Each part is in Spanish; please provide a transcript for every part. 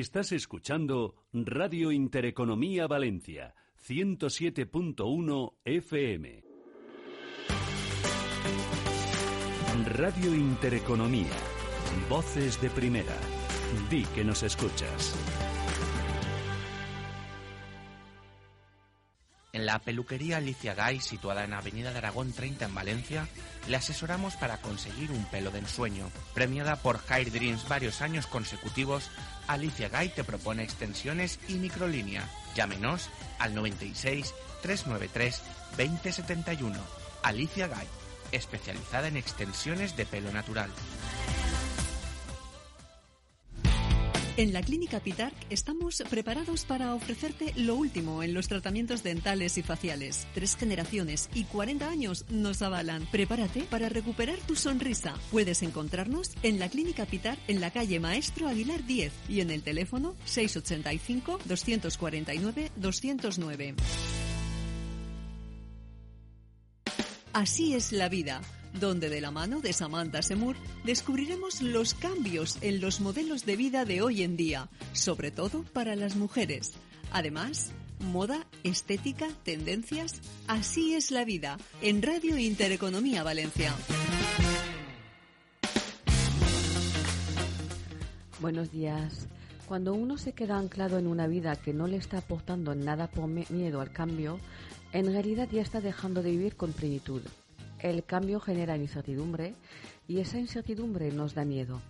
Estás escuchando Radio Intereconomía Valencia, 107.1 FM. Radio Intereconomía. Voces de primera. Di que nos escuchas. En la peluquería Alicia Gay, situada en Avenida de Aragón 30 en Valencia, le asesoramos para conseguir un pelo de ensueño. Premiada por Hair Dreams varios años consecutivos, Alicia Gay te propone extensiones y microlínea. Llámenos al 96 393 2071. Alicia Gay, especializada en extensiones de pelo natural. En la Clínica Pitarc estamos preparados para ofrecerte lo último en los tratamientos dentales y faciales. Tres generaciones y 40 años nos avalan. Prepárate para recuperar tu sonrisa. Puedes encontrarnos en la Clínica Pitarc en la calle Maestro Aguilar 10 y en el teléfono 685 249 209. Así es la vida donde de la mano de Samantha Semur descubriremos los cambios en los modelos de vida de hoy en día, sobre todo para las mujeres. Además, moda, estética, tendencias, así es la vida, en Radio Intereconomía Valencia. Buenos días. Cuando uno se queda anclado en una vida que no le está aportando nada por miedo al cambio, en realidad ya está dejando de vivir con plenitud el cambio genera incertidumbre y esa incertidumbre nos da miedo.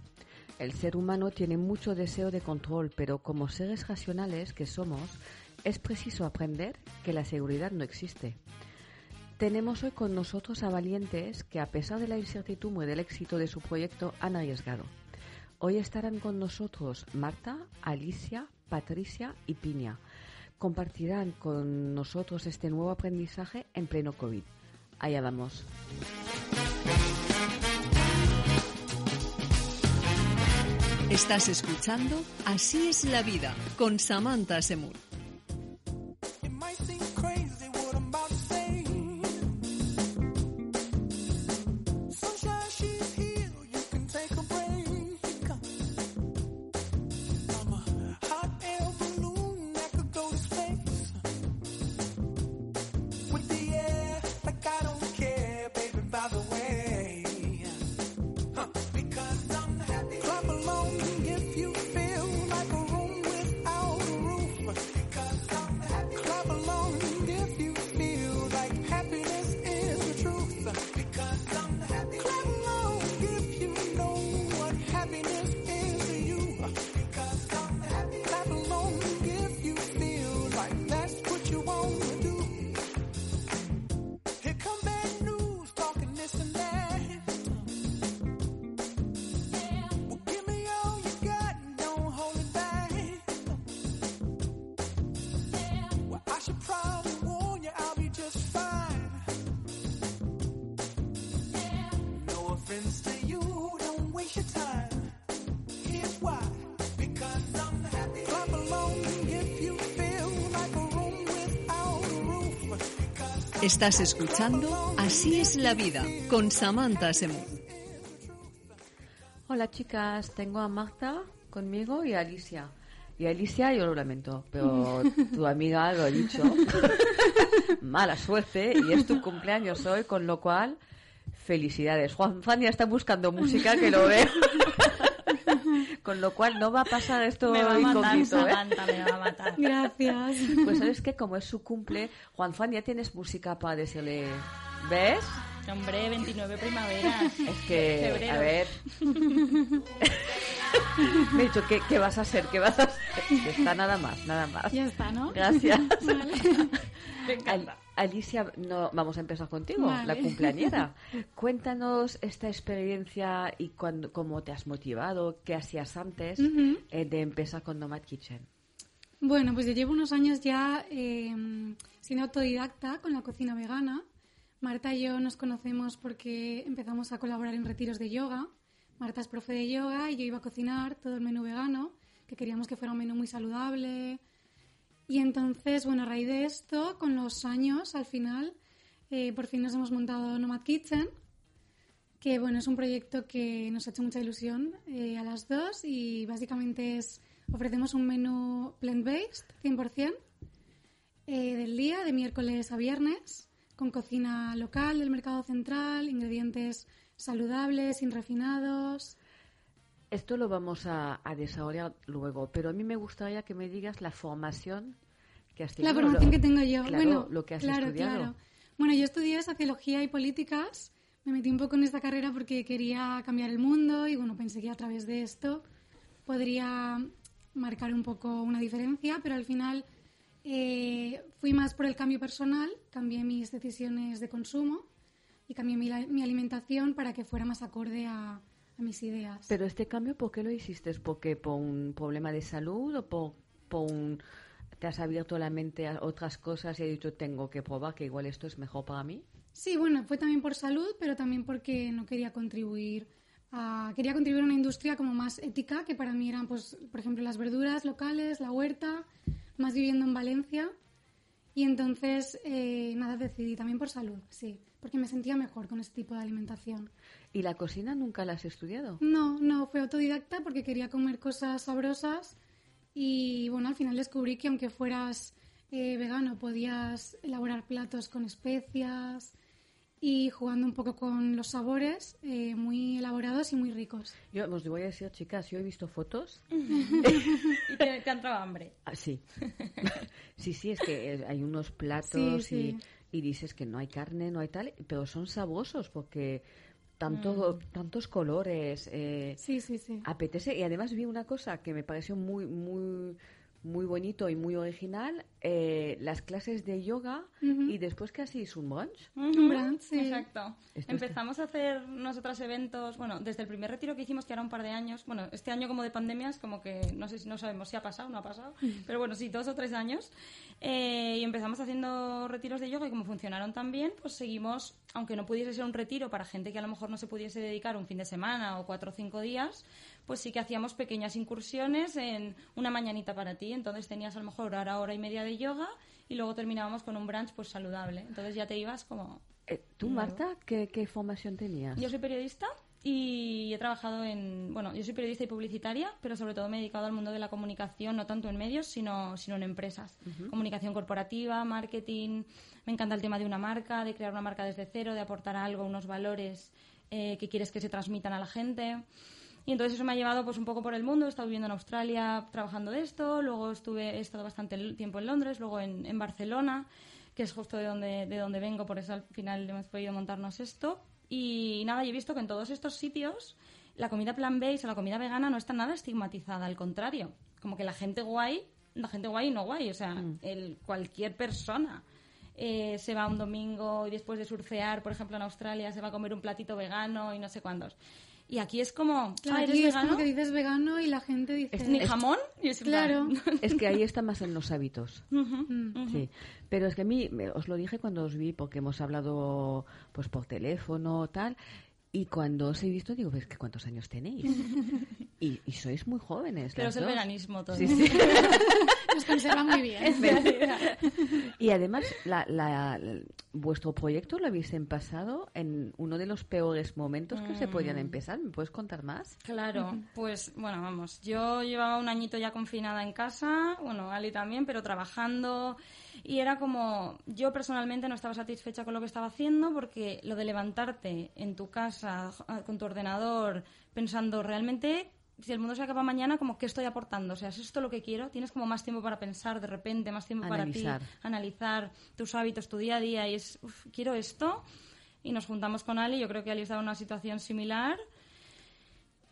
El ser humano tiene mucho deseo de control, pero como seres racionales que somos, es preciso aprender que la seguridad no existe. Tenemos hoy con nosotros a valientes que a pesar de la incertidumbre del éxito de su proyecto han arriesgado. Hoy estarán con nosotros Marta, Alicia, Patricia y Piña. Compartirán con nosotros este nuevo aprendizaje en pleno COVID. Allá vamos. Estás escuchando Así es la vida con Samantha Semur. Estás escuchando Así es la vida con Samantha Semur. Hola chicas, tengo a Marta conmigo y a Alicia. Y a Alicia yo lo lamento, pero tu amiga lo ha dicho. Mala suerte y es tu cumpleaños hoy, con lo cual felicidades. Juan Fania está buscando música que lo veo. Con lo cual no va a pasar esto me va a matar, ¿eh? Samantha, me va a matar. Gracias. Pues sabes que como es su cumple, Juan Fan, ya tienes música para decirle, ¿ves? Hombre, 29 primaveras. Es que, Febrero. a ver. Me he dicho, ¿qué, ¿qué vas a hacer? ¿Qué vas a hacer? Ya está nada más, nada más. Ya está, ¿no? Gracias. Vale. Me encanta. Al- Alicia, no, vamos a empezar contigo, Vale. la cumpleañera. Cuéntanos esta experiencia y cuándo, cómo te has motivado, qué hacías antes eh, de empezar con Nomad Kitchen. Bueno, pues yo llevo unos años ya eh, siendo autodidacta con la cocina vegana. Marta y yo nos conocemos porque empezamos a colaborar en retiros de yoga. Marta es profe de yoga y yo iba a cocinar todo el menú vegano, que queríamos que fuera un menú muy saludable. Y entonces, bueno, a raíz de esto, con los años, al final, eh, por fin nos hemos montado Nomad Kitchen, que bueno, es un proyecto que nos ha hecho mucha ilusión eh, a las dos y básicamente es ofrecemos un menú plant-based, 100%, eh, del día, de miércoles a viernes, con cocina local del mercado central, ingredientes saludables, sin refinados. Esto lo vamos a, a desarrollar luego, pero a mí me gustaría que me digas la formación que has tenido. La formación lo- que tengo yo. claro, bueno, lo que has claro, estudiado. claro. Bueno, yo estudié sociología y políticas. Me metí un poco en esta carrera porque quería cambiar el mundo y bueno, pensé que a través de esto podría marcar un poco una diferencia, pero al final eh, fui más por el cambio personal, cambié mis decisiones de consumo y cambié mi, mi alimentación para que fuera más acorde a, a mis ideas. Pero este cambio, ¿por qué lo hiciste? ¿Porque por un problema de salud o por, por un... te has abierto la mente a otras cosas y has dicho, tengo que probar que igual esto es mejor para mí? Sí, bueno, fue también por salud, pero también porque no quería contribuir a, quería contribuir a una industria como más ética, que para mí eran, pues, por ejemplo, las verduras locales, la huerta, más viviendo en Valencia. Y entonces, eh, nada, decidí también por salud, sí, porque me sentía mejor con este tipo de alimentación. ¿Y la cocina nunca la has estudiado? No, no, fue autodidacta porque quería comer cosas sabrosas y bueno, al final descubrí que aunque fueras eh, vegano podías elaborar platos con especias y jugando un poco con los sabores eh, muy elaborados y muy ricos. Yo os voy a decir, chicas, yo he visto fotos. Y te, te ha entrado hambre. Ah, sí. sí, sí, es que hay unos platos Sí, sí. Y, dices que no hay carne, no hay tal, pero son sabrosos porque tanto, tantos colores. eh, Sí, sí, sí. apetece. Y además vi una cosa que me pareció muy, muy, muy bonito y muy original, eh, las clases de yoga y después que hacéis un brunch. Un brunch, sí. Exacto. Esto Empezamos a hacer nosotros eventos, bueno, desde el primer retiro que hicimos, que era un par de años, bueno, este año como de pandemias, como que no sé si no sabemos si ha pasado o no ha pasado, pero bueno, sí, dos o tres años. Eh, y empezamos haciendo retiros de yoga y como funcionaron tan bien, pues seguimos, aunque no pudiese ser un retiro para gente que a lo mejor no se pudiese dedicar un fin de semana o cuatro o cinco días, pues sí que hacíamos pequeñas incursiones en una mañanita para ti. Entonces tenías a lo mejor hora, hora y media de yoga y luego terminábamos con un brunch pues saludable. Entonces ya te ibas como Eh, ¿Tú, Marta, qué, qué formación tenías? yo soy periodista y he trabajado en, bueno, yo soy periodista y publicitaria, pero sobre todo me he dedicado al mundo de la comunicación, no tanto en medios, sino, sino en empresas. Comunicación corporativa, marketing, me encanta el tema de una marca, de crear una marca desde cero, de aportar algo, unos valores eh, que quieres que se transmitan a la gente. Y entonces eso me ha llevado pues un poco por el mundo. He estado viviendo en Australia trabajando de esto, luego estuve, he estado bastante tiempo en Londres, luego en, en Barcelona, que es justo de donde, de donde vengo, por eso al final hemos podido montarnos esto. Y nada, y he visto que en todos estos sitios la comida plant-based o la comida vegana no está nada estigmatizada, al contrario. Como que la gente guay, la gente guay y no guay, o sea, el, cualquier persona eh, se va un domingo y después de surfear, por ejemplo, en Australia, se va a comer un platito vegano y no sé cuántos. Y aquí es como, Claro, ah, ¿eres aquí es vegano? como que dices vegano y la gente dice... ¿Ni jamón? Y es Claro. plan, Es que ahí está más en los hábitos. Mm. Sí, pero es que a mí, os lo dije cuando os vi, porque hemos hablado pues por teléfono, tal, y cuando os he visto digo, ¿ves que cuántos años tenéis? y, y sois muy jóvenes. Pero es el dos. veganismo todo. Sí, sí. Nos conserva muy bien. Y además, la, la- vuestro proyecto lo habéis empezado en uno de los peores momentos que se Mm. podían empezar. ¿Me puedes contar más? Claro, pues bueno, vamos, yo llevaba un añito ya confinada en casa, bueno, Ali también, pero trabajando y era como, yo personalmente no estaba satisfecha con lo que estaba haciendo porque lo de levantarte en tu casa con tu ordenador pensando realmente... Si el mundo se acaba mañana, como qué estoy aportando, o sea, ¿es esto lo que quiero? Tienes como más tiempo para pensar de repente, más tiempo Analizar. para ti, analizar tus hábitos, tu día a día y es, "Uf, quiero esto. Y nos juntamos con Ali, yo creo que Ali estaba en una situación similar.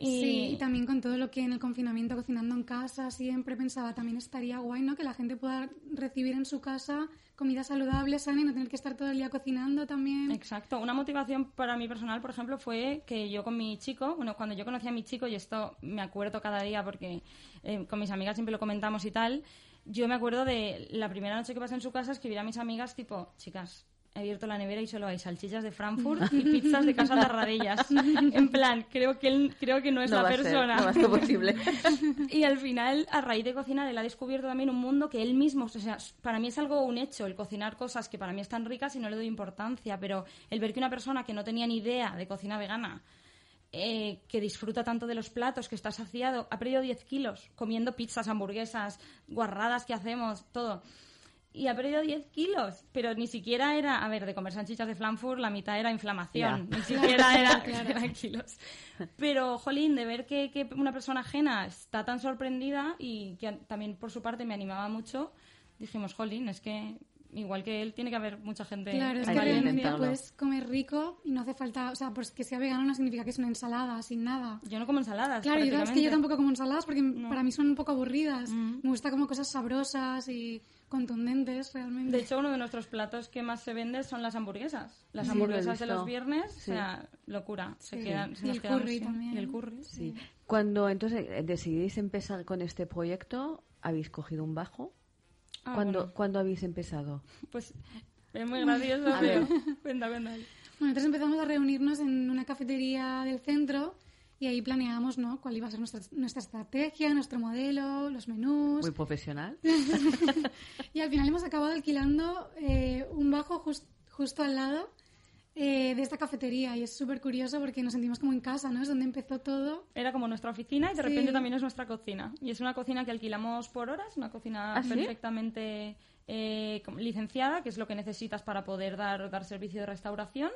Y... Sí, y también con todo lo que en el confinamiento, cocinando en casa, siempre pensaba, también estaría guay, ¿no? Que la gente pueda recibir en su casa comida saludable, sana y no tener que estar todo el día cocinando también. Exacto. Una motivación para mí personal, por ejemplo, fue que yo con mi chico, bueno, cuando yo conocí a mi chico, y esto me acuerdo cada día porque eh, con mis amigas siempre lo comentamos y tal, yo me acuerdo de la primera noche que pasé en su casa escribir a mis amigas tipo, chicas, he abierto la nevera y solo hay salchichas de Frankfurt y pizzas de casa de Radellas. En plan, creo que él, creo que no es la va a ser, persona. no va a ser posible. Y al final, a raíz de cocinar, él ha descubierto también un mundo que él mismo, o sea, para mí es algo un hecho, el cocinar cosas que para mí están ricas y no le doy importancia, pero el ver que una persona que no tenía ni idea de cocina vegana eh, que disfruta tanto de los platos, que está saciado, ha perdido 10 kilos comiendo pizzas, hamburguesas, guarradas que hacemos, todo. Y ha perdido 10 kilos, pero ni siquiera era, a ver, de comer salchichas de Frankfurt, la mitad era inflamación, ni siquiera era, eran kilos. Pero, jolín, de ver que, que una persona ajena está tan sorprendida y que también por su parte me animaba mucho, dijimos, jolín, es que igual que él, tiene que haber mucha gente. Claro, es que que realmente intentarlo. puedes comer rico y no hace falta, o sea, pues que sea vegano no significa que es una ensalada sin nada. Yo no como ensaladas. Claro, yo, es que yo tampoco como ensaladas porque para mí son un poco aburridas. Mm. Me gusta como cosas sabrosas y contundentes realmente. De hecho, uno de nuestros platos que más se vende son las hamburguesas. Las Sí, lo hamburguesas de los viernes, Sí. o sea, locura. Se Sí. quedan, se Y nos el quedamos curry sin- también. Y el curry. Sí. Cuando entonces eh, decidís empezar con este proyecto, ¿habéis cogido un bajo? Ah, ¿Cuándo, bueno, ¿Cuándo habéis empezado? pues es muy gracioso, A ver. cuenta, cuenta. Bueno, entonces empezamos a reunirnos en una cafetería del centro y ahí planeábamos ¿no? cuál iba a ser nuestra, nuestra estrategia, nuestro modelo, los menús. Muy profesional. Y al final hemos acabado alquilando eh, un bajo jus- justo al lado eh, de esta cafetería y es súper curioso porque nos sentimos como en casa, ¿no? Es donde empezó todo. Era como nuestra oficina y de Sí. repente también es nuestra cocina. Y es una cocina que alquilamos por horas, una cocina ¿Ah, sí? perfectamente eh, com- licenciada, que es lo que necesitas para poder dar, dar servicio de restauración.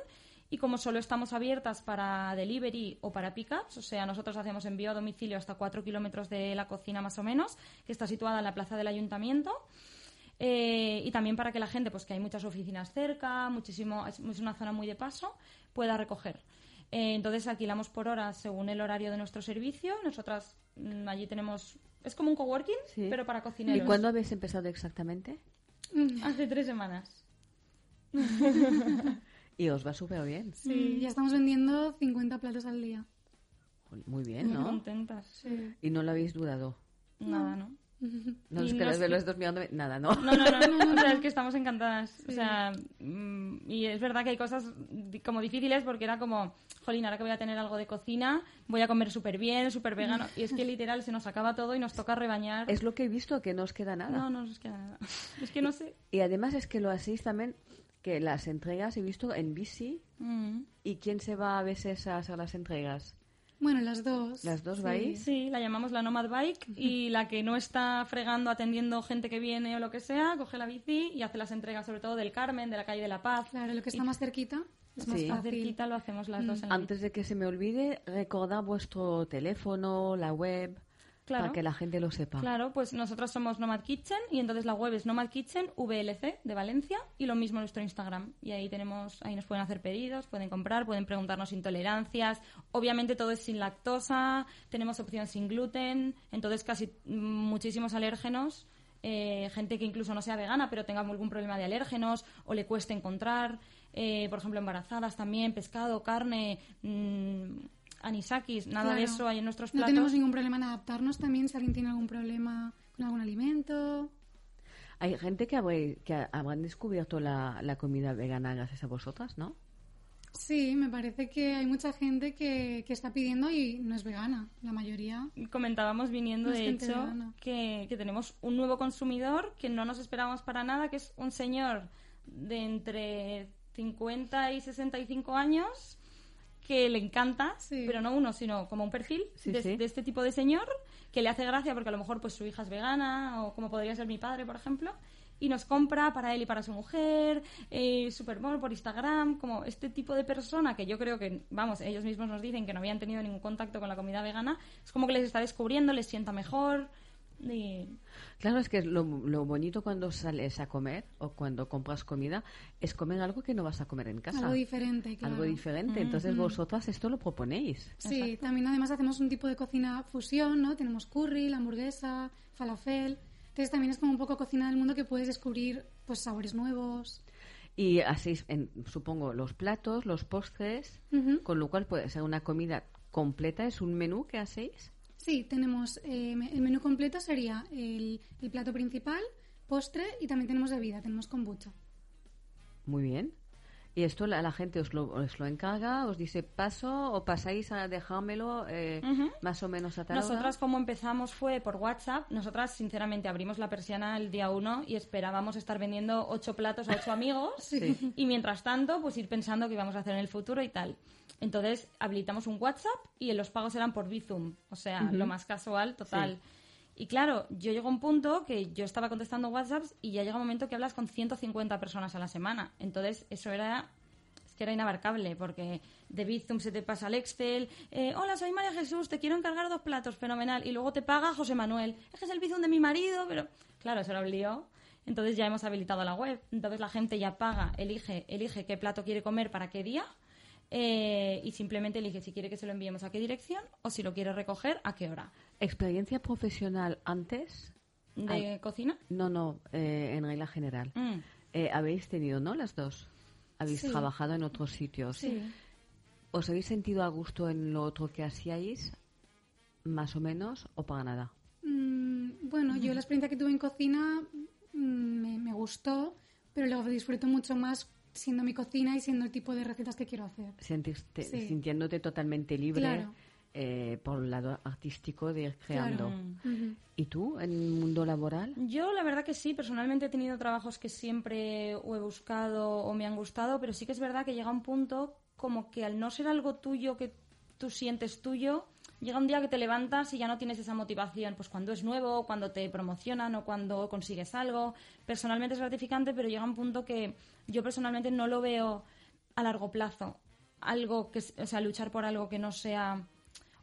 Y como solo estamos abiertas para delivery o para pickups, o sea, nosotros hacemos envío a domicilio hasta 4 kilómetros de la cocina más o menos, que está situada en la plaza del ayuntamiento. Eh, y también para que la gente, pues que hay muchas oficinas cerca, muchísimo, es una zona muy de paso, pueda recoger. Eh, entonces alquilamos por horas según el horario de nuestro servicio. Nosotras mm, allí tenemos, es como un coworking, Sí. pero para ¿Y cocineros. cuándo habéis empezado exactamente? Hace tres semanas. Y os va súper bien. Sí, ya estamos vendiendo 50 platos al día. Muy bien, Muy ¿no? contentas. Y no lo habéis dudado. Nada, ¿no? No es que no los es- los dos mirando. Nada, ¿no? No, no, no, no, o sea, es que estamos encantadas. O sea, mm, y es verdad que hay cosas como difíciles porque era como, jolín, ahora que voy a tener algo de cocina, voy a comer súper bien, súper vegano. Y es que literal se nos acaba todo y nos toca rebañar. Es lo que he visto, que no os queda nada. No, no nos queda nada. Es que no sé. Y además es que lo hacéis también, que las entregas he visto en bici. Mm. ¿Y quién se va a veces a hacer las entregas? Bueno, las dos. ¿Las dos Sí. vais? Sí, la llamamos la Nomad Bike y la que no está fregando, atendiendo gente que viene o lo que sea, coge la bici y hace las entregas sobre todo del Carmen, de la calle de la Paz. Claro, lo que está más cerquita es más Sí. Más fácil. cerquita lo hacemos las dos en la Antes de que se me olvide, recordad vuestro teléfono, la web, Claro. para que la gente lo sepa. Claro, pues nosotros somos Nomad Kitchen y entonces la web es Nomad Kitchen VLC de Valencia y lo mismo nuestro Instagram. Y ahí tenemos, ahí nos pueden hacer pedidos, pueden comprar, pueden preguntarnos intolerancias. Obviamente todo es sin lactosa, tenemos opción sin gluten, entonces casi muchísimos alérgenos. eh, gente que incluso no sea vegana pero tenga algún problema de alérgenos o le cueste encontrar, eh, por ejemplo embarazadas también, pescado, carne, mm, anisakis, nada de eso hay en nuestros No platos. tenemos ningún problema en adaptarnos también si alguien tiene algún problema con algún alimento. Hay gente que, habrán descubierto la, la comida vegana gracias a vosotras, ¿no? Sí, me parece que hay mucha gente que, que está pidiendo y no es vegana, la mayoría. comentábamos viniendo, No de hecho, que, que tenemos un nuevo consumidor que no nos esperábamos para nada, que es un señor de entre 50 y 65 años que le encanta, Sí. pero no uno, sino como un perfil Sí, de, sí. de este tipo de señor que le hace gracia porque a lo mejor pues su hija es vegana o como podría ser mi padre, por ejemplo, y nos compra para él y para su mujer, eh, Supermall por Instagram, como este tipo de persona que yo creo que, vamos, ellos mismos nos dicen que no habían tenido ningún contacto con la comida vegana, es como que les está descubriendo, les sienta mejor. Claro, es que lo, lo bonito cuando sales a comer o cuando compras comida es comer algo que no vas a comer en casa. Algo diferente, claro. Algo diferente. Entonces vosotras esto lo proponéis. Sí, también además hacemos un tipo de cocina fusión, ¿no? Tenemos curry, la hamburguesa, falafel. Entonces también es como un poco cocina del mundo que puedes descubrir pues sabores nuevos. Y hacéis, en- supongo, los platos, los postres, con lo cual puede ser una comida completa. ¿Es un menú que hacéis? Sí, tenemos eh, el menú completo sería el, el plato principal, postre y también tenemos bebida, tenemos kombucha. Muy bien. ¿Y esto la, la gente os lo, os lo encarga, os dice paso o pasáis a dejármelo eh, más o menos a tal hora? Nosotras como empezamos fue por WhatsApp. Nosotras sinceramente abrimos la persiana el día uno y esperábamos estar vendiendo ocho platos a ocho amigos Sí. y mientras tanto pues ir pensando qué íbamos a hacer en el futuro y tal. Entonces habilitamos un WhatsApp y los pagos eran por Bizum, o sea, lo más casual total. Y claro, yo llego a un punto que yo estaba contestando WhatsApps y ya llega un momento que hablas con 150 personas a la semana. Entonces, eso era es que era inabarcable porque de Bizum se te pasa al Excel. eh, Hola, soy María Jesús, te quiero encargar dos platos, fenomenal. Y luego te paga José Manuel. Es que es el Bizum de mi marido, pero claro, eso era un lío. Entonces ya hemos habilitado la web. Entonces la gente ya paga, elige, elige qué plato quiere comer para qué día. Eh, y simplemente elige si quiere que se lo enviemos a qué dirección o si lo quiere recoger a qué hora. ¿Experiencia profesional antes? ¿De Ay. cocina? No, no, eh, en regla general. Mm. Eh, ¿Habéis tenido, no, las dos? ¿Habéis Sí. trabajado en otros sitios? Sí. ¿Os habéis sentido a gusto en lo otro que hacíais? ¿Más o menos? ¿O para nada? Mm, bueno, yo la experiencia que tuve en cocina mm, me, me gustó, pero luego disfruto mucho más siendo mi cocina y siendo el tipo de recetas que quiero hacer. Sentiste- Sí. Sintiéndote totalmente libre Claro. eh, por el lado artístico de ir creando. Claro. Ujú. ¿Y tú, en el mundo laboral? Yo la verdad que sí, personalmente he tenido trabajos que siempre o he buscado o me han gustado, pero sí que es verdad que llega un punto como que al no ser algo tuyo que tú sientes tuyo, llega un día que te levantas y ya no tienes esa motivación, pues cuando es nuevo, cuando te promocionan o cuando consigues algo. Personalmente es gratificante, pero llega un punto que yo personalmente no lo veo a largo plazo. Algo que, o sea, luchar por algo que no sea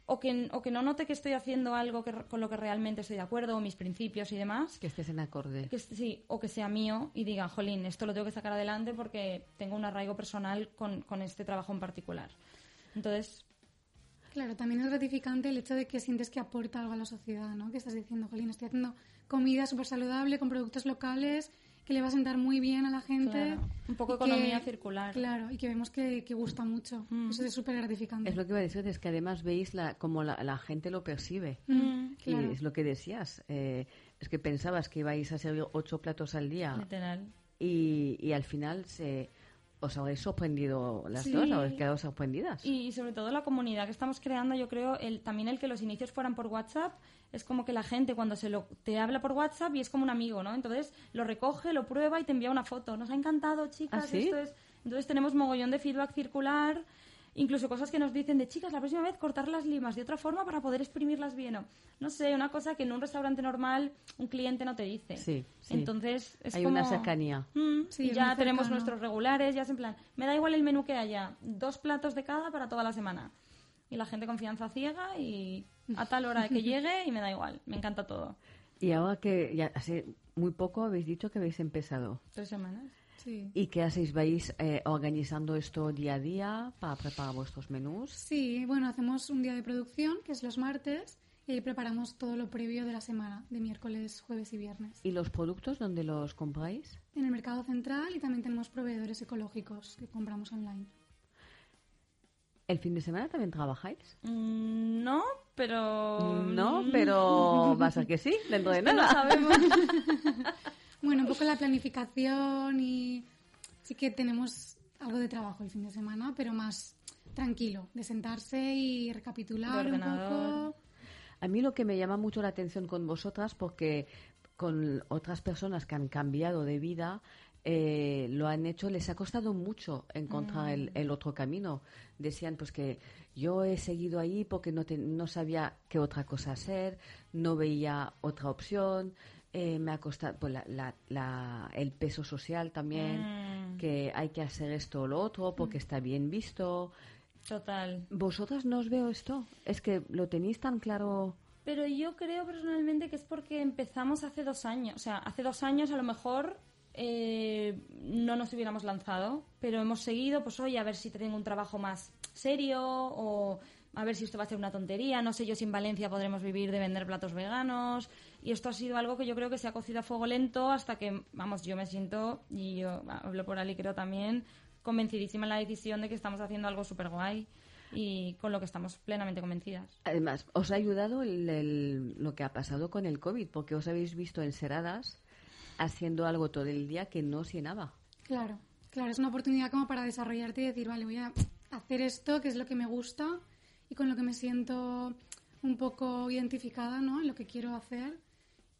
o que, o que no note que estoy haciendo algo que, con lo que realmente estoy de acuerdo, o mis principios y demás, Que estés en acorde. que sí, o que sea mío y diga, jolín, esto lo tengo que sacar adelante porque tengo un arraigo personal con, con este trabajo en particular. Entonces, Claro, también es gratificante el hecho de que sientes que aporta algo a la sociedad, ¿no? Que estás diciendo, Jolín, estoy haciendo comida súper saludable con productos locales que le va a sentar muy bien a la gente. Claro, un poco y economía circular. Claro, y que vemos que, que gusta mucho. Mm. Eso es súper gratificante. Es lo que iba a decir, es que además veis la, como la, la gente lo percibe. Mm, claro. Y es lo que decías. eh, es que pensabas que ibais a servir ocho platos al día literal. y, y al final se, os habréis sorprendido las Sí. dos, habréis quedado sorprendidas. Y, sobre todo la comunidad que estamos creando, yo creo, el, también el que los inicios fueran por WhatsApp, es como que la gente cuando se lo te habla por WhatsApp y es como un amigo, ¿no? Entonces lo recoge, lo prueba y te envía una foto. Nos ha encantado, chicas, ¿Ah, sí? esto es... Entonces tenemos mogollón de feedback circular, incluso cosas que nos dicen de chicas, la próxima vez cortar las limas de otra forma para poder exprimirlas bien. O, no sé, una cosa que en un restaurante normal un cliente no te dice. Sí, sí. Entonces es Hay como... una cercanía. Mm, Sí, y ya tenemos nuestros regulares, ya es en plan, me da igual el menú que haya, dos platos de cada para toda la semana. Y la gente confianza ciega y a tal hora que llegue y me da igual, me encanta todo. Y ahora que ya hace muy poco habéis dicho que habéis empezado. Tres semanas. Sí. ¿Y qué hacéis? ¿Vais eh, organizando esto día a día para preparar vuestros menús? Sí, bueno, hacemos un día de producción, que es los martes, y ahí preparamos todo lo previo de la semana, de miércoles, jueves y viernes. ¿Y los productos dónde los compráis? En el mercado central y también tenemos proveedores ecológicos que compramos online. ¿El fin de semana también trabajáis? Mm, no, pero... No, pero va a ser que sí, dentro de no lo nada. sabemos. Bueno, un poco la planificación y sí que tenemos algo de trabajo el fin de semana, pero más tranquilo, de sentarse y recapitular un poco. A mí lo que me llama mucho la atención con vosotras, porque con otras personas que han cambiado de vida, eh, lo han hecho, les ha costado mucho encontrar el, el otro camino. Decían pues que yo he seguido ahí porque no, te- no sabía qué otra cosa hacer, no veía otra opción, eh, me ha costado pues, la- la- la- el peso social también, Mm, que hay que hacer esto o lo otro porque está bien visto. total. ¿Vosotras no os veo esto? Es que lo tenéis tan claro. Pero yo creo personalmente que es porque empezamos hace dos años. O sea, hace dos años a lo mejor eh, no nos hubiéramos lanzado, pero hemos seguido, pues oye, a ver si tengo un trabajo más serio o a ver si esto va a ser una tontería. No sé yo si en Valencia podremos vivir de vender platos veganos. Y esto ha sido algo que yo creo que se ha cocido a fuego lento hasta que, vamos, yo me siento, y yo hablo por Ali creo también, convencidísima en la decisión de que estamos haciendo algo súper guay y con lo que estamos plenamente convencidas. Además, os ha ayudado el- el- lo que ha pasado con el COVID, porque os habéis visto encerradas haciendo algo todo el día que no os llenaba. Claro. Claro, es una oportunidad como para desarrollarte y decir, vale, voy a hacer esto, que es lo que me gusta y con lo que me siento un poco identificada, ¿no? En lo que quiero hacer.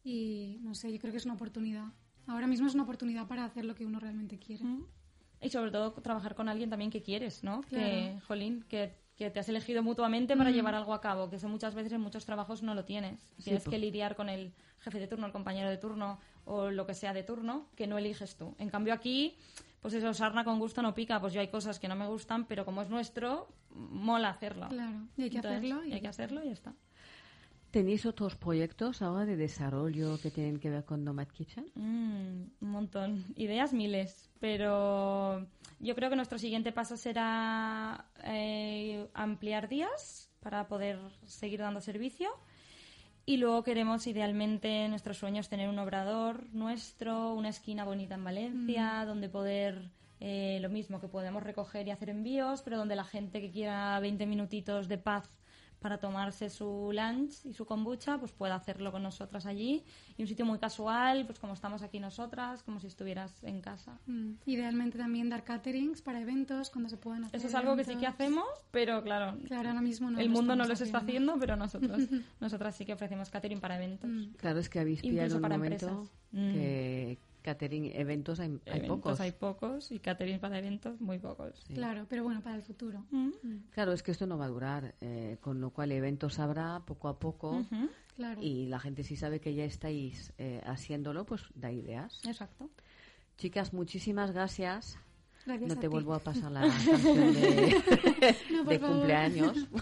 Y no sé, yo creo que es una oportunidad. Ahora mismo es una oportunidad para hacer lo que uno realmente quiere. Y sobre todo trabajar con alguien también que quieres, ¿no? Que, Claro. jolín, que, que te has elegido mutuamente para llevar algo a cabo, que eso muchas veces en muchos trabajos no lo tienes. Tienes po- que lidiar con el jefe de turno, el compañero de turno o lo que sea de turno, que no eliges tú. En cambio aquí, pues eso, sarna con gusto no pica. Pues yo hay cosas que no me gustan, pero como es nuestro, mola hacerlo. Claro, y hay que Entonces, hacerlo. y hay que hacerlo y ya está. ¿Tenéis otros proyectos ahora de desarrollo que tienen que ver con Nomad Kitchen? Mm, un montón. Ideas miles, pero yo creo que nuestro siguiente paso será eh, ampliar días para poder seguir dando servicio. Y luego queremos, idealmente, nuestros sueños tener un obrador nuestro, una esquina bonita en Valencia, donde poder, eh, lo mismo, que podemos recoger y hacer envíos, pero donde la gente que quiera 20 minutitos de paz para tomarse su lunch y su kombucha, pues pueda hacerlo con nosotras allí. Y un sitio muy casual, pues como estamos aquí nosotras, como si estuvieras en casa. Mm, Idealmente también dar caterings para eventos cuando se puedan hacer. Eso es algo que sí que eventos. hacemos, pero claro, Claro, ahora mismo no el mundo no los está haciendo. pero nosotros, nosotras sí que ofrecemos catering para eventos. Mm. Claro, es que habéis Incluso pillado un para momento empresas. Mm. Catering, eventos hay, hay eventos pocos. hay pocos y catering para eventos muy pocos. Claro, pero bueno, para el futuro. Mm. Claro, es que esto no va a durar, eh, con lo cual eventos habrá poco a poco Claro. y la gente si sabe que ya estáis eh, haciéndolo, pues da ideas. Exacto. Chicas, muchísimas gracias. Gracias no a te ti. vuelvo a pasar la canción de, No, cumpleaños.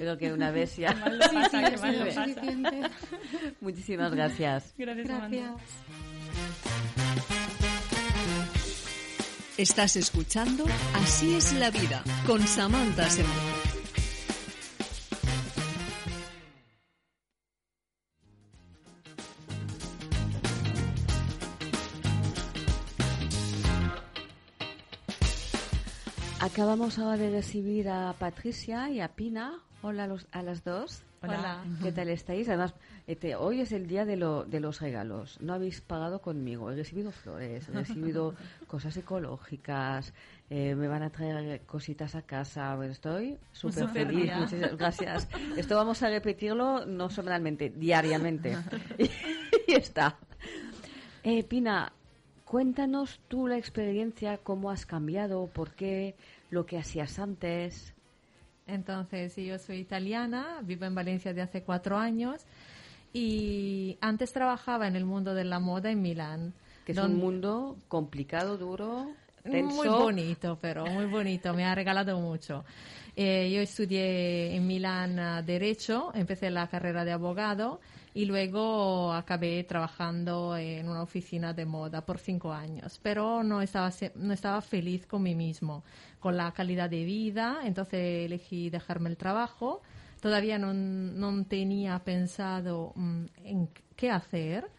Creo que una vez suficiente. Muchísimas gracias. Gracias. Gracias. Estás escuchando Así es la vida con Samantha Simón. Acabamos ahora de recibir a Patricia y a Pina. Hola a, los- a las dos. Hola. ¿Qué tal estáis? Además, este, hoy es el día de, lo- de los regalos. No habéis pagado conmigo. He recibido flores, he recibido cosas ecológicas, eh, me van a traer cositas a casa. Bueno, estoy súper feliz. Muchas gracias. Esto vamos a repetirlo no semanalmente, diariamente. y está. Eh, Pina, cuéntanos tú la experiencia, cómo has cambiado, por qué, lo que hacías antes. Entonces, yo soy italiana, vivo en Valencia de hace cuatro años y antes trabajaba en el mundo de la moda en Milán. Que es donde- un mundo complicado, duro, tenso. Muy bonito, pero muy bonito, me ha regalado mucho. Eh, yo estudié en Milán ah, Derecho, empecé la carrera de abogado y luego acabé trabajando en una oficina de moda por cinco años, pero no estaba, no estaba feliz con mí mismo, con la calidad de vida, entonces elegí dejarme el trabajo. Todavía no, no tenía pensado mm, en qué hacer,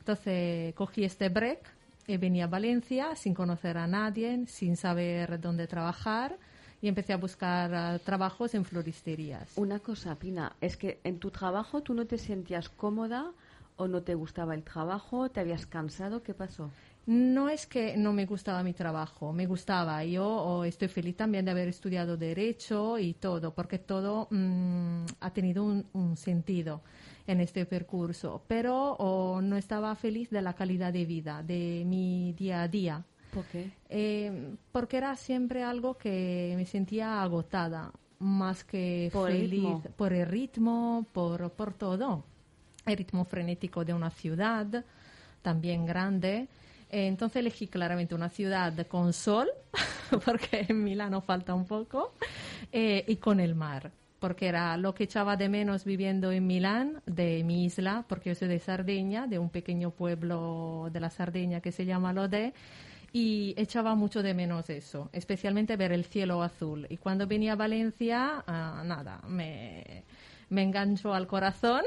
entonces cogí este break y vine a Valencia sin conocer a nadie, sin saber dónde trabajar y empecé a buscar ah, trabajos en floristerías. Una cosa, Pina, es que en tu trabajo tú no te sentías cómoda o no te gustaba el trabajo, te habías cansado, ¿qué pasó? No es que no me gustaba mi trabajo, me gustaba. Yo oh, estoy feliz también de haber estudiado Derecho y todo, porque todo mm, ha tenido un, un sentido en este percurso, pero oh, no estaba feliz de la calidad de vida, de mi día a día. ¿Por qué? Eh, porque era siempre algo que me sentía agotada, más que Por el feliz ritmo. por el ritmo, por, por todo. El ritmo frenético de una ciudad, también grande. Eh, entonces elegí claramente una ciudad con sol, porque en Milano falta un poco, eh, y con el mar, porque era lo que echaba de menos viviendo en Milán, de mi isla, porque yo soy de Sardeña, de un pequeño pueblo de la Sardeña que se llama Lodé, y echaba mucho de menos eso, especialmente ver el cielo azul. Y cuando venía a Valencia, ah, nada, me, me enganchó al corazón.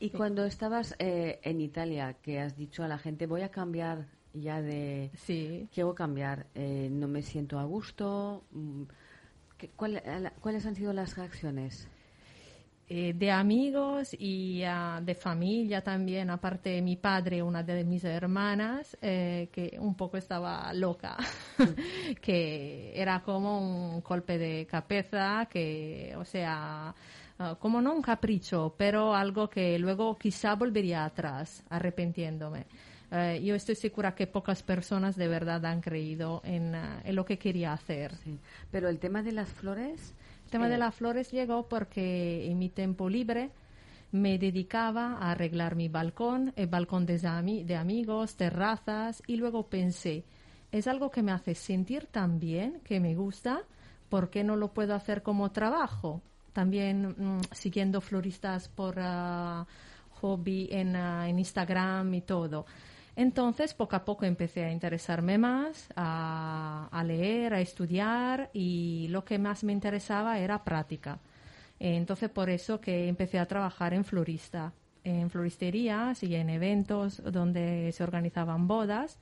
Y cuando estabas eh, en Italia, que has dicho a la gente, voy a cambiar ya de... sí. Quiero cambiar, eh, no me siento a gusto. mm, ¿qué- cuál- la- ¿Cuáles han sido las reacciones? Eh, de amigos y ah, de familia también, aparte de mi padre, una de mis hermanas, eh, que un poco estaba loca, que era como un golpe de cabeza, que, o sea, ah, como no un capricho, pero algo que luego quizá volvería atrás, arrepentiéndome. Eh, yo estoy segura que pocas personas de verdad han creído en, ah, en lo que quería hacer. Pero el tema de las flores, tema de las flores llegó porque en mi tiempo libre me dedicaba a arreglar mi balcón, el balcón de, ami- de amigos, terrazas, y luego pensé, es algo que me hace sentir tan bien, que me gusta, ¿por qué no lo puedo hacer como trabajo? También mm, siguiendo floristas por ah, hobby en, ah, en Instagram y todo. Entonces, poco a poco empecé a interesarme más, a, a leer, a estudiar y lo que más me interesaba era práctica. Entonces, por eso que empecé a trabajar en florista, en floristerías y en eventos donde se organizaban bodas.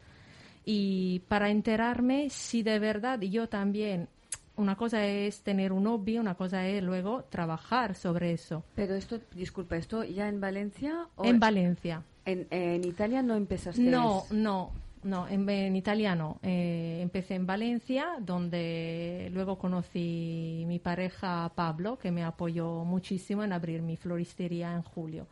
Y para enterarme si de verdad yo también, una cosa es tener un hobby, una cosa es luego trabajar sobre eso. pero esto, disculpa, ¿esto ya en Valencia o En Valencia. En, en Italia no empezaste? No, no, no, en, en italiano. Eh, empecé en Valencia, donde luego conocí mi pareja Pablo, que me apoyó muchísimo en abrir mi floristería en julio.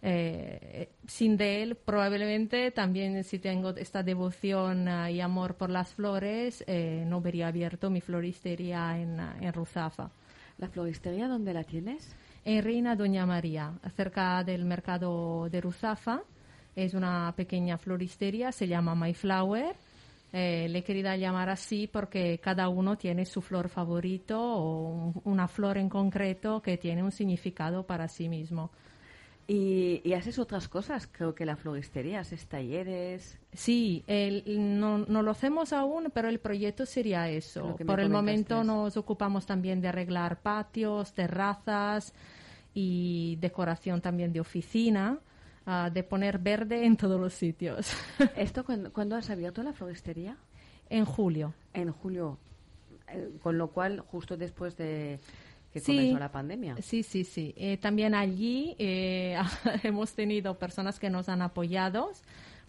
Eh, sin de él, probablemente también si tengo esta devoción ah, y amor por las flores, eh, no habría abierto mi floristería en, en Ruzafa. ¿La floristería dónde la tienes? En Reina Doña María, cerca del mercado de Ruzafa. Es una pequeña floristería, se llama My Flower. Eh, le he querido llamar así porque cada uno tiene su flor favorito o un- una flor en concreto que tiene un significado para sí mismo. Y, y haces otras cosas, creo que la floristería, haces talleres. Sí, el- no, no lo hacemos aún, pero el proyecto sería eso. Por el momento nos ocupamos también de arreglar patios, terrazas y decoración también de oficina, ah, de poner verde en todos los sitios. ¿Esto cuándo, cuándo has abierto la floristería? en julio. En julio. Eh, con lo cual, justo después de que Sí. comenzó la pandemia. Sí, sí, sí. Eh, también allí eh, hemos tenido personas que nos han apoyado,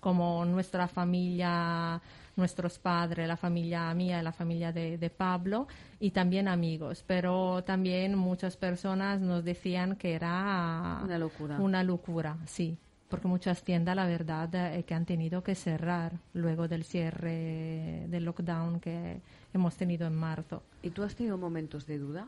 como nuestra familia, nuestros padres, la familia mía la familia de, de Pablo, y también amigos. Pero también muchas personas nos decían que era Una locura. Una locura, sí. Porque muchas tiendas, la verdad, eh, que han tenido que cerrar luego del cierre del lockdown que hemos tenido en marzo. ¿Y tú has tenido momentos de duda?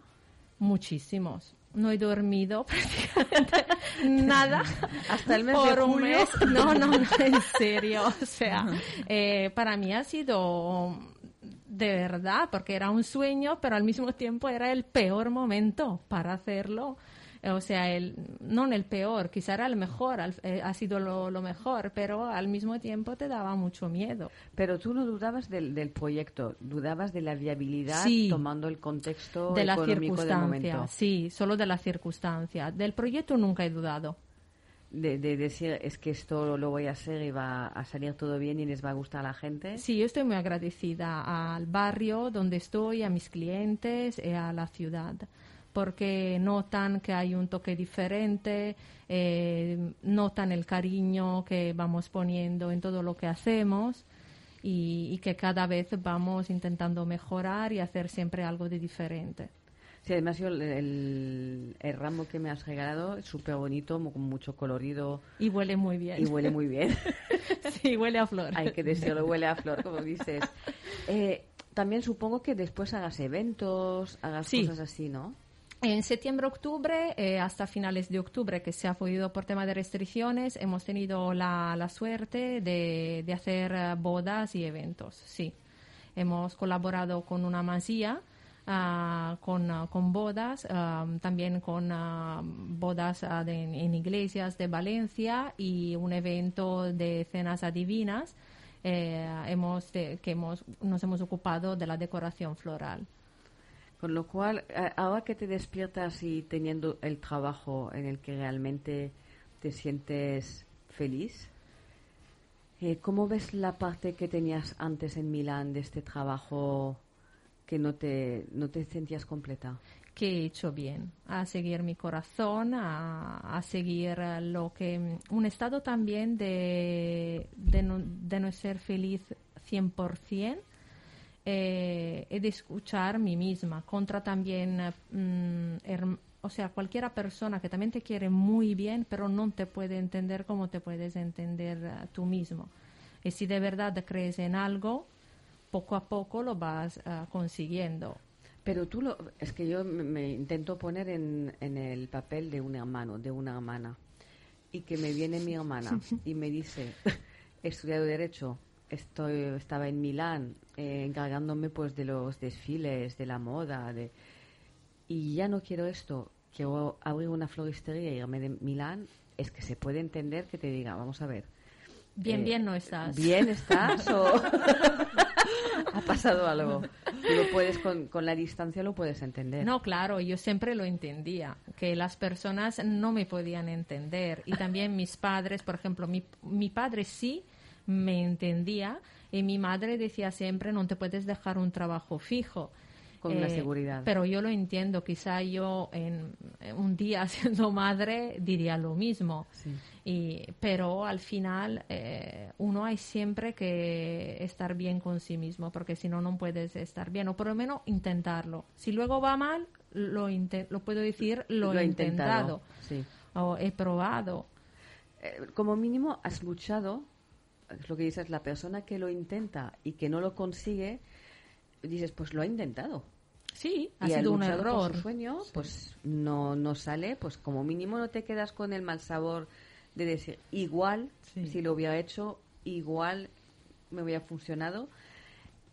Muchísimos. No he dormido prácticamente nada. Hasta el mes por de un julio. mes. No, no, no, en serio. O sea, eh, para mí ha sido de verdad, porque era un sueño, pero al mismo tiempo era el peor momento para hacerlo. Eh, O sea, el, no en el peor, quizá era el mejor, al- eh, ha sido lo, lo mejor, pero al mismo tiempo te daba mucho miedo. Pero tú no dudabas del, del proyecto, dudabas de la viabilidad Sí. tomando el contexto de la económico del circunstancia, momento. sí, solo de la circunstancia. Del proyecto nunca he dudado. De, de decir, es que esto lo voy a hacer y va a salir todo bien y les va a gustar a la gente. Sí, yo estoy muy agradecida al barrio donde estoy, a mis clientes y a la ciudad, porque notan que hay un toque diferente, eh, notan el cariño que vamos poniendo en todo lo que hacemos y, y que cada vez vamos intentando mejorar y hacer siempre algo de diferente. Sí, además yo el, el- el ramo que me has regalado es súper bonito, con mucho colorido Y huele muy bien. y huele muy bien. sí, huele a flor. Hay que decirlo, huele a flor, como dices. Eh, también supongo que después hagas eventos, hagas Sí. cosas así, ¿no? En septiembre-octubre, eh, hasta finales de octubre, que se ha podido por tema de restricciones, hemos tenido la, la suerte de, de hacer eh, bodas y eventos, sí. Hemos colaborado con una masía, ah, con, ah, con bodas, ah, también con bodas en iglesias de Valencia y un evento de cenas adivinas eh, hemos, de- que hemos, nos hemos ocupado de la decoración floral. Con lo cual, a- ahora que te despiertas y teniendo el trabajo en el que realmente te sientes feliz, eh, ¿cómo ves la parte que tenías antes en Milán de este trabajo que no te, no te sentías completa? que he hecho bien, a seguir mi corazón, a, a seguir lo que... Un estado también de, de, no, de no ser feliz 100%, eh, y de escuchar mí misma contra también, mm, o sea, cualquiera persona que también te quiere muy bien, pero no te puede entender como te puedes entender uh, tú mismo. Y si de verdad crees en algo, poco a poco lo vas uh, consiguiendo. Pero tú lo, es que yo me, me intento poner en, en, el papel de un hermano, de una hermana, y que me viene mi hermana y me dice, he estudiado Derecho, estoy, estaba en Milán eh, encargándome pues de los desfiles, de la moda, de, y ya no quiero esto, quiero abrir una floristería y irme de Milán, es que se puede entender que te diga, vamos a ver. Bien, eh, bien no estás. Bien estás o ha pasado algo. Lo puedes, con, con, la distancia lo puedes entender. No, claro, yo siempre lo entendía, que las personas no me podían entender. Y también mis padres, por ejemplo, mi, mi padre sí me entendía y mi madre decía siempre no te puedes dejar un trabajo fijo con una eh, seguridad. Pero yo lo entiendo, quizá yo en, un día siendo madre diría lo mismo. Sí. Y, pero al final eh, uno hay siempre que estar bien con sí mismo, porque si no, no puedes estar bien, o por lo menos intentarlo. Si luego va mal, lo, lo puedo decir, lo, lo he intentado, intentado sí. o he probado. Eh, como mínimo has luchado es lo que dices, la persona que lo intenta y que no lo consigue, dices, pues lo ha intentado. Sí, ha y sido un error. Su sueño, sí. pues no, no sale, pues como mínimo no te quedas con el mal sabor de decir, igual, sí. si lo hubiera hecho, igual me hubiera funcionado.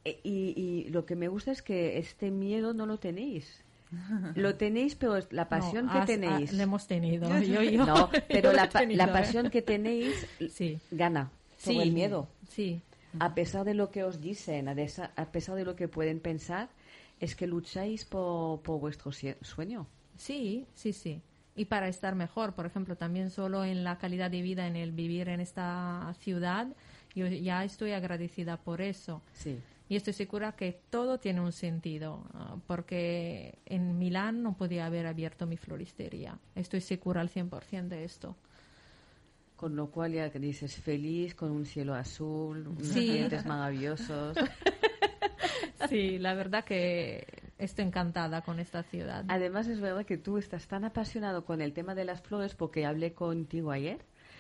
E, y, y, lo que me gusta es que este miedo no lo tenéis. Lo tenéis, pero la pasión no, que has, tenéis. Has, le hemos tenido. Yo, yo, no, pero la, tenido, la, pasión que tenéis sí. gana sobre sí, el miedo. Sí. A pesar de lo que os dicen, a, esa, a pesar de lo que pueden pensar, es que lucháis por, por, vuestro sueño. Sí, sí, sí. Y para estar mejor, por ejemplo, también solo en la calidad de vida, en el vivir en esta ciudad, yo ya estoy agradecida por eso. Sí. Y estoy segura que todo tiene un sentido, uh, porque en Milán no podía haber abierto mi floristería. Estoy segura al 100% de esto. Con lo cual ya dices feliz, con un cielo azul, unos sí. clientes maravillosos. sí, la verdad que estoy encantada con esta ciudad. Además es verdad que tú estás tan apasionado con el tema de las flores porque hablé contigo ayer.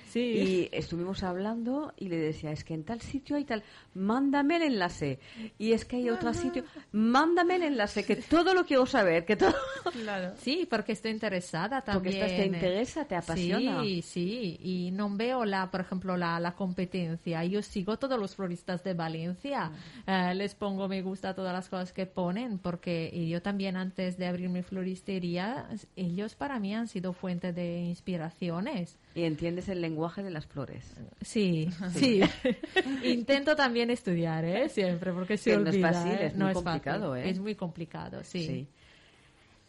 Sí. Y estuvimos hablando y le decía, es que en tal sitio hay tal, mándame el enlace. Y es que hay otro sitio, mándame el enlace, que todo lo quiero saber, que todo... Claro. Sí, porque estoy interesada también. Porque estás, te interesa, te apasiona. Sí, sí, y no veo, la, por ejemplo, la, la competencia. Yo sigo todos los floristas de Valencia, mm. uh, les pongo me gusta a todas las cosas que ponen, porque y yo también antes de abrir mi floristería, ellos para mí han sido fuente de inspiraciones. Y entiendes el lenguaje de las flores. Sí, sí. Intento también estudiar, ¿eh? Siempre, porque se que olvida. No es fácil, ¿eh? es no muy es complicado, fácil. ¿eh? Es muy complicado, sí. sí.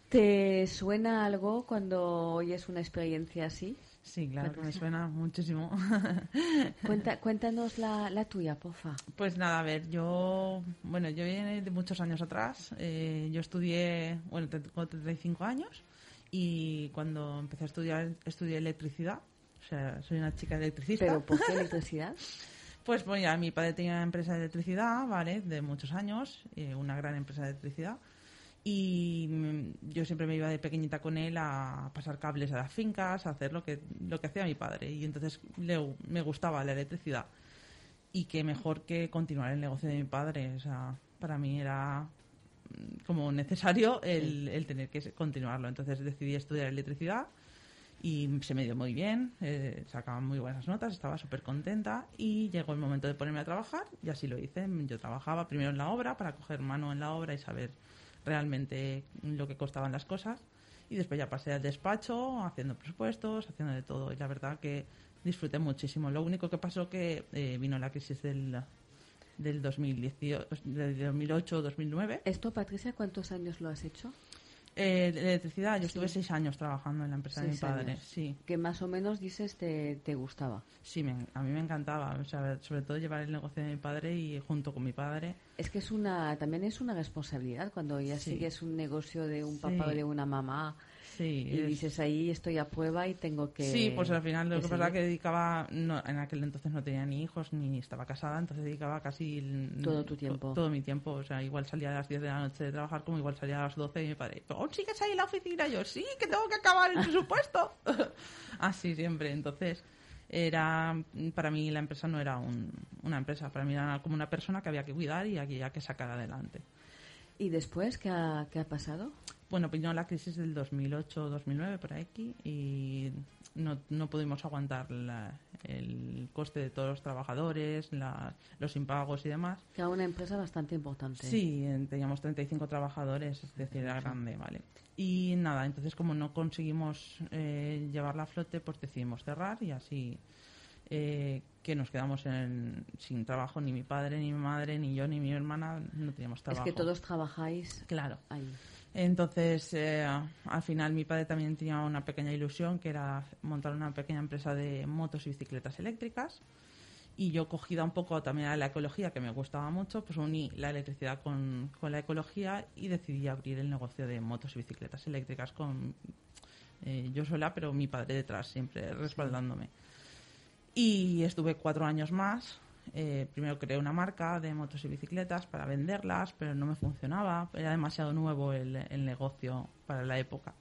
¿Te suena algo cuando oyes una experiencia así? Sí, claro que me suena muchísimo. Cuenta, cuéntanos la, la, tuya, porfa. Pues nada, a ver, yo, bueno, yo viene de muchos años atrás. Eh, yo estudié, bueno, tengo 35 años y cuando empecé a estudiar, estudié electricidad. O sea, soy una chica electricista. ¿Pero por qué electricidad? pues bueno, ya mi padre tenía una empresa de electricidad, ¿vale? De muchos años, eh, una gran empresa de electricidad. Y yo siempre me iba de pequeñita con él a pasar cables a las fincas, a hacer lo que, lo que hacía mi padre. Y entonces le, me gustaba la electricidad. Y qué mejor que continuar el negocio de mi padre. O sea, para mí era como necesario el, el tener que continuarlo. Entonces decidí estudiar electricidad y se me dio muy bien, eh, sacaba muy buenas notas, estaba súper contenta y llegó el momento de ponerme a trabajar y así lo hice. Yo trabajaba primero en la obra para coger mano en la obra y saber realmente lo que costaban las cosas y después ya pasé al despacho haciendo presupuestos, haciendo de todo y la verdad que disfruté muchísimo. Lo único que pasó que eh, vino la crisis del del 2018, del 2008-2009. ¿Esto, Patricia, cuántos años lo has hecho? Eh, electricidad, yo estuve seis años trabajando en la empresa de mi Seis padre. años. Sí, Que más o menos dices te, te gustaba. sí, me- a mí me encantaba. O sea, sobre todo llevar el negocio de mi padre y junto con mi padre. Es que es una, también es una responsabilidad cuando ya Sí. sigues un negocio de un papá o Sí. de una mamá Sí, y es- dices ahí estoy a prueba y tengo que. Sí, pues al final lo que, pasa es que dedicaba, no, en aquel entonces no tenía ni hijos ni estaba casada, entonces dedicaba casi el- Todo tu tiempo. todo mi tiempo. O sea, igual salía a las 10 de la noche de trabajar como igual salía a las 12 y mi padre, ¿aún sigues ahí en la oficina? Y yo, sí, que tengo que acabar el presupuesto. Así siempre. Entonces, era para mí la empresa no era un- una empresa, para mí era como una persona que había que cuidar y había que sacar adelante. ¿Y después qué ha, qué ha pasado? Bueno, vino la crisis del 2008-2009 por aquí y no, no pudimos aguantar la- el coste de todos los trabajadores, la- los impagos y demás. Que era una empresa bastante importante. Sí, teníamos 35 trabajadores, es decir, era grande, ¿vale? Y nada, entonces como no conseguimos eh, llevarla a flote, pues decidimos cerrar y así eh, que nos quedamos en- sin trabajo, ni mi padre, ni mi madre, ni yo, ni mi hermana, no teníamos Es trabajo. que todos trabajáis Claro. ahí. Entonces, eh, al final mi padre también tenía una pequeña ilusión que era montar una pequeña empresa de motos y bicicletas eléctricas. Y yo cogida un poco también a la ecología, que me gustaba mucho, pues uní la electricidad con, con la ecología y decidí abrir el negocio de motos y bicicletas eléctricas con eh, yo sola, pero mi padre detrás, siempre respaldándome. Y estuve cuatro años más. Eh, primero creé una marca de motos y bicicletas para venderlas, pero no me funcionaba. Era demasiado nuevo el, el negocio para la época.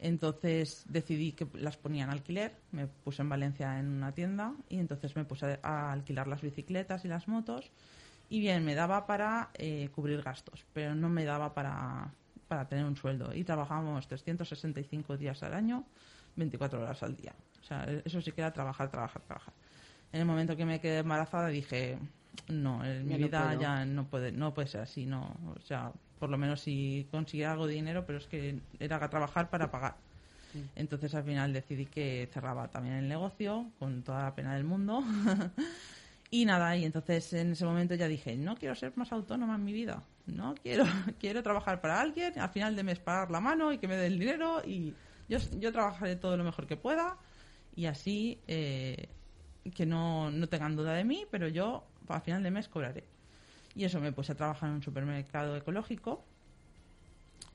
Entonces decidí que las ponía en alquiler. Me puse en Valencia en una tienda y entonces me puse a alquilar las bicicletas y las motos. Y bien, me daba para eh, cubrir gastos, pero no me daba para, para tener un sueldo. Y trabajábamos 365 días al año, 24 horas al día. O sea, eso sí que era trabajar, trabajar, trabajar. En el momento que me quedé embarazada dije, no, en mi no vida puedo. ya no puede, no puede ser así, no. O sea, por lo menos si conseguía algo de dinero, pero es que era trabajar para pagar. Entonces al final decidí que cerraba también el negocio con toda la pena del mundo. y nada, y entonces en ese momento ya dije, no quiero ser más autónoma en mi vida. No quiero, quiero trabajar para alguien, al final de mes pagar la mano y que me dé el dinero y yo, yo trabajaré todo lo mejor que pueda y así eh, que no, no tengan duda de mí, pero yo al final de mes cobraré. Y eso me puse a trabajar en un supermercado ecológico.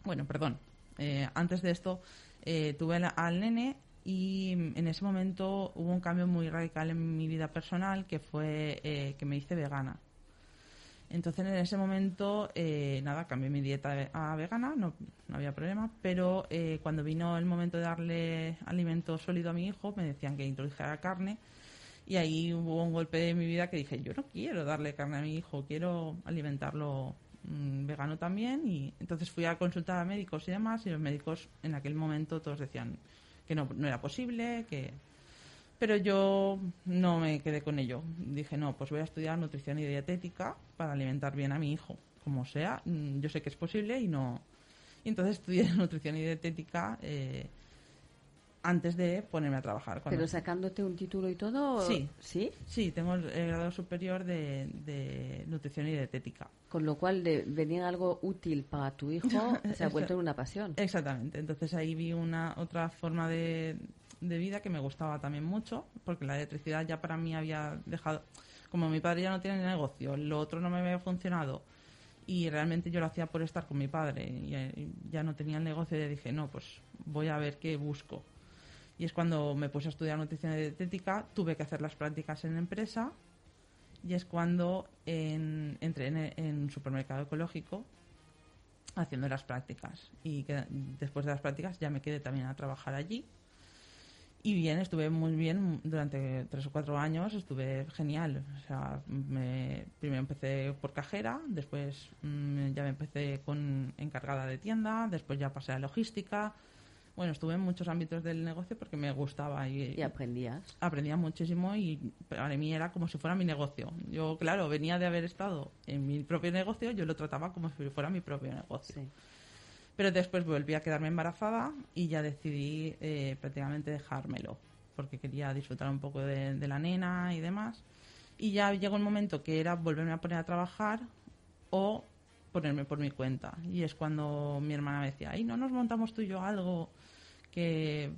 Bueno, perdón. eh, antes de esto eh, tuve al, al nene y en ese momento hubo un cambio muy radical en mi vida personal que fue eh, que me hice vegana. Entonces en ese momento, eh, nada, cambié mi dieta a vegana, no, no había problema, pero eh, cuando vino el momento de darle alimento sólido a mi hijo, me decían que introdujera carne y ahí hubo un golpe de mi vida que dije, yo no quiero darle carne a mi hijo, quiero alimentarlo mm, vegano también y entonces fui a consultar a médicos y demás y los médicos en aquel momento todos decían que no, no era posible, que pero yo no me quedé con ello. Dije, no, pues voy a estudiar nutrición y dietética para alimentar bien a mi hijo. Como sea, mm, yo sé que es posible y no. Y entonces estudié nutrición y dietética eh, antes de ponerme a trabajar. Cuando- Pero sacándote un título y todo. Sí. ¿Sí? Sí, tengo el, el grado superior de, de nutrición y dietética. Con lo cual, de venir algo útil para tu hijo se ha vuelto en una pasión. Exactamente. Entonces ahí vi una otra forma de, de vida que me gustaba también mucho, porque la electricidad ya para mí había dejado, como mi padre ya no tiene negocio, lo otro no me había funcionado y realmente yo lo hacía por estar con mi padre y eh, ya no tenía el negocio y dije, no, pues voy a ver qué busco. Y es cuando me puse a estudiar nutrición y dietética, tuve que hacer las prácticas en empresa y es cuando en- entré en, un supermercado ecológico haciendo las prácticas. Y que- después de las prácticas ya me quedé también a trabajar allí. Y bien, estuve muy bien durante tres o cuatro años, estuve genial. O sea, me- primero empecé por cajera, después mm, ya me empecé con encargada de tienda, después ya pasé a logística. Bueno, estuve en muchos ámbitos del negocio porque me gustaba y, Y aprendías. aprendía muchísimo y para mí era como si fuera mi negocio. Yo, claro, venía de haber estado en mi propio negocio, yo lo trataba como si fuera mi propio negocio. Sí. Pero después volví a quedarme embarazada y ya decidí eh, prácticamente dejármelo, porque quería disfrutar un poco de, la nena y demás. Y ya llegó el momento que era volverme a poner a trabajar o ponerme por mi cuenta. Y es cuando mi hermana me decía, ay, no nos montamos tú y yo algo que,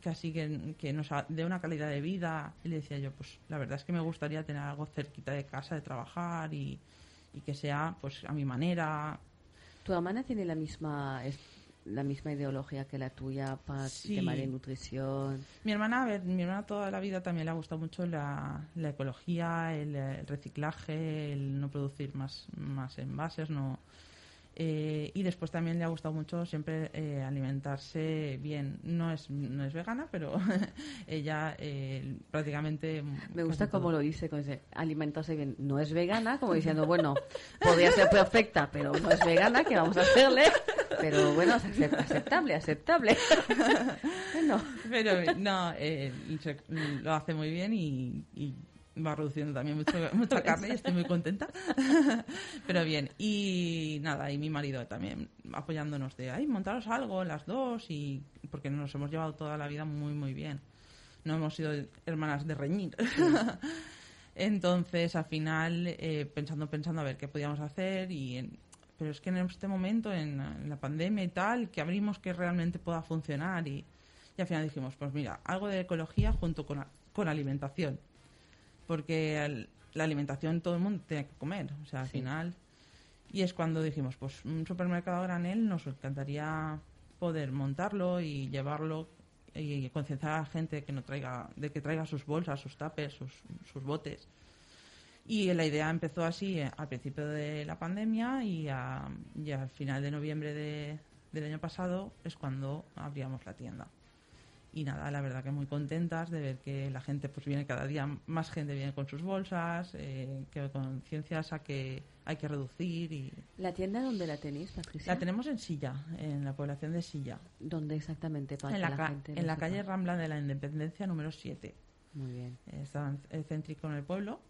que así que, que nos dé una calidad de vida. Y le decía yo, pues la verdad es que me gustaría tener algo cerquita de casa, de trabajar y, y que sea pues a mi manera. ¿Tu hermana tiene la misma la misma ideología que la tuya para el tema de nutrición? Mi hermana, a ver, mi hermana toda la vida también le ha gustado mucho la, la ecología, el, el, reciclaje, el no producir más, más envases, no eh, y después también le ha gustado mucho siempre eh, alimentarse bien. No es, no es vegana, pero ella eh, prácticamente... Me gusta como lo dice, con ese, alimentarse bien. No es vegana, como diciendo, bueno, podría ser perfecta, pero no es vegana, ¿qué vamos a hacerle? Pero bueno, aceptable, aceptable. bueno. Pero no, lo hace muy bien y, y va reduciendo también mucho, mucha carne y estoy muy contenta. Pero bien, y nada, y mi marido también apoyándonos de, ay, montaros algo las dos, y porque nos hemos llevado toda la vida muy, muy bien. No hemos sido hermanas de reñir. Entonces, al final, eh, pensando, pensando a ver qué podíamos hacer, y pero es que en este momento, en, la pandemia y tal, que abrimos que realmente pueda funcionar, y, y al final dijimos, pues mira, algo de ecología junto con, con alimentación porque la alimentación todo el mundo tiene que comer, o sea, al final. Y es cuando dijimos, pues un supermercado granel nos encantaría poder montarlo y llevarlo y concienciar a la gente que no traiga, de que traiga sus bolsas, sus tapes, sus, sus botes. Y la idea empezó así eh, al principio de la pandemia y, a, y al final de noviembre de, del año pasado es cuando abríamos la tienda y nada, la verdad que muy contentas de ver que la gente pues viene cada día, más gente viene con sus bolsas, eh, que conciencias a que hay que reducir y... ¿La tienda dónde la tenéis, Patricia? La tenemos en Silla, en la población de Silla. ¿Dónde exactamente? Para en la, En la calle Rambla de la Independencia número 7. Muy bien. Está céntrico en el pueblo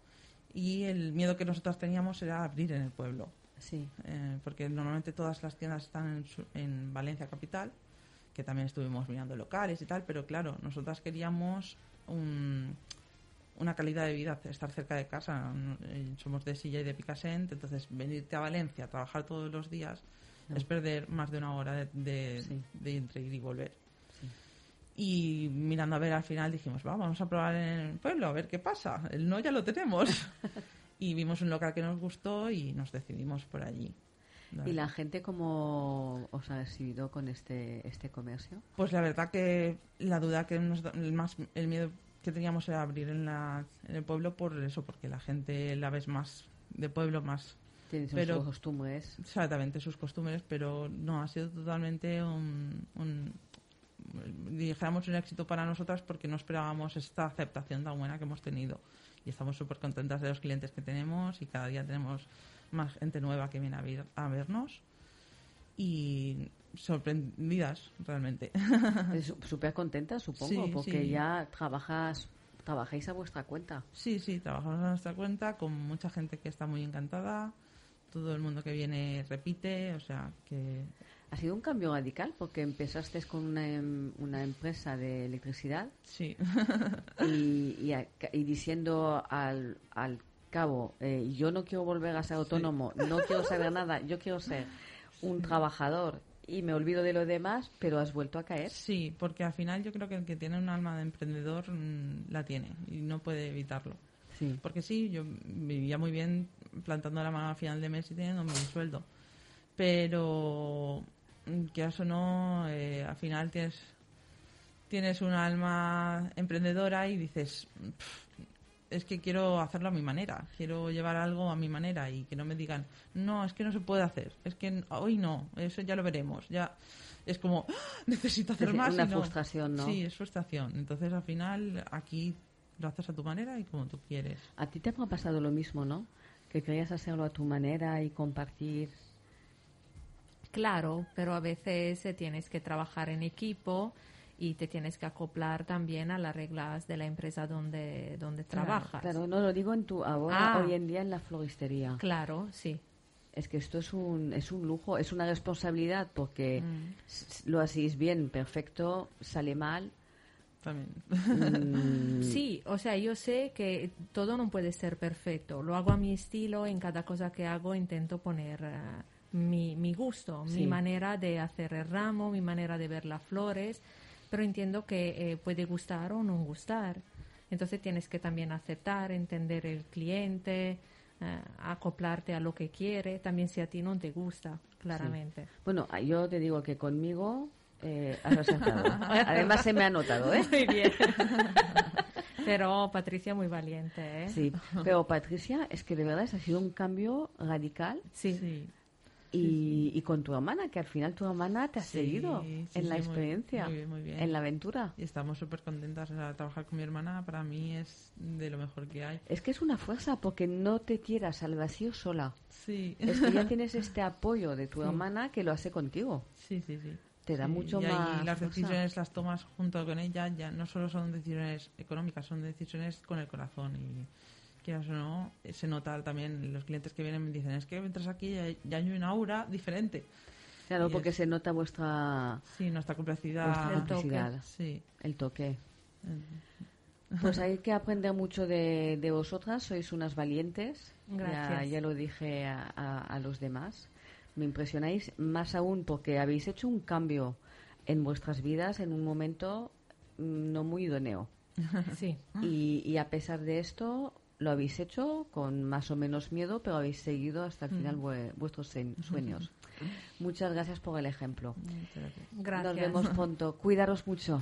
y el miedo que nosotros teníamos era abrir en el pueblo. Sí. Eh, porque normalmente todas las tiendas están en, en Valencia capital que también estuvimos mirando locales y tal, pero claro, nosotras queríamos una calidad de vida, estar cerca de casa. Eh, somos de Silla y de Picassent, entonces venirte a Valencia a trabajar todos los días es perder más de una hora de, de, entre ir y volver. Y mirando a ver al final dijimos, vamos a probar en el pueblo, a ver qué pasa. El no ya lo tenemos. y vimos un local que nos gustó y nos decidimos por allí. ¿Y la gente cómo os ha recibido con este, este comercio? Pues la verdad que la duda que nos el, más, el miedo que teníamos era abrir en, la, en el pueblo por eso, porque la gente la ves más de pueblo, más... Tiene sus costumbres. Exactamente, sus costumbres, pero no, ha sido totalmente un, un dijéramos un éxito para nosotras porque no esperábamos esta aceptación tan buena que hemos tenido y estamos súper contentas de los clientes que tenemos y cada día tenemos más gente nueva que viene a, vernos y sorprendidas realmente. Súper contentas, supongo, porque ya trabajas trabajáis a vuestra cuenta. Sí, sí, trabajamos a nuestra cuenta con mucha gente que está muy encantada, todo el mundo que viene repite, o sea que... Ha sido un cambio radical porque empezaste con una, em, una empresa de electricidad. Sí. y, y, diciendo al, al cabo, eh, yo no quiero volver a ser autónomo, no quiero saber nada, yo quiero ser un trabajador y me olvido de lo demás, pero has vuelto a caer. Sí, porque al final yo creo que el que tiene un alma de emprendedor mm, la tiene y no puede evitarlo. Sí. Porque sí, yo vivía muy bien plantando la mano al final de mes y teniendo mi sueldo. Pero, mm, que eso no, eh, al final tienes, tienes un alma emprendedora y dices, es que quiero hacerlo a mi manera, quiero llevar algo a mi manera y que no me digan, no, es que no se puede hacer, es que hoy no, eso ya lo veremos, ya es como, ¡Ah! necesito hacer más. Una frustración, ¿no? Sí, es frustración. Entonces al final aquí lo haces a tu manera y como tú quieres. A ti te ha pasado lo mismo, ¿no? Que querías hacerlo a tu manera y compartir. Claro, pero a veces tienes que trabajar en equipo y te tienes que acoplar también a las reglas de la empresa donde, donde trabajas. Claro, no lo digo en tu ahora, ah. hoy en día en la floristería. Claro, sí. Es que esto es un, es un lujo, es una responsabilidad porque mm. lo hacéis bien, perfecto, sale mal. También. Mm. sí, o sea, yo sé que todo no puede ser perfecto. Lo hago a mi estilo, en cada cosa que hago intento poner... Eh, mi, mi gusto, mi manera de hacer el ramo, mi manera de ver las flores, pero entiendo que eh, puede gustar o no gustar. Entonces tienes que también aceptar, entender el cliente, eh, acoplarte a lo que quiere, también si a ti no te gusta, claramente. Bueno, ah, yo te digo que conmigo eh, has acertado. Además se me ha notado, ¿eh? Muy bien. Pero Patricia muy valiente, ¿eh? Sí, pero Patricia, es que de verdad ha sido un cambio radical Sí. Sí. Y, y con tu hermana, que al final tu hermana te ha seguido en la sí, muy- experiencia, muy bien, muy bien. en la aventura. Y estamos súper contentas. O sea, trabajar con mi hermana para mí es de lo mejor que hay. Es que es una fuerza porque no te tiras al vacío sola. Sí. Es que ya tienes este apoyo de tu hermana que lo hace contigo. Sí, sí, sí. Te da Sí, mucho y más las fuerza. decisiones las tomas junto con ella, ya no solo son decisiones económicas, son decisiones con el corazón. Y quieras o no, se nota también los clientes que vienen me dicen, es que entras aquí y ya hay una aura diferente. Claro, Y porque es- se nota vuestra, Sí, nuestra complicidad. vuestra El toque. Sí. el toque. Pues hay que aprender mucho de, de vosotras, sois unas valientes. Ya, Gracias. ya lo dije a, a- a los demás. Me impresionáis más aún porque habéis hecho un cambio en vuestras vidas en un momento mm, no muy idóneo. Sí. Y, y a pesar de esto, lo habéis hecho con más o menos miedo, pero habéis seguido hasta el final vue- vuestros sueños. Muchas gracias por el ejemplo. Muchas gracias. Gracias. Nos vemos pronto. Cuidaros mucho.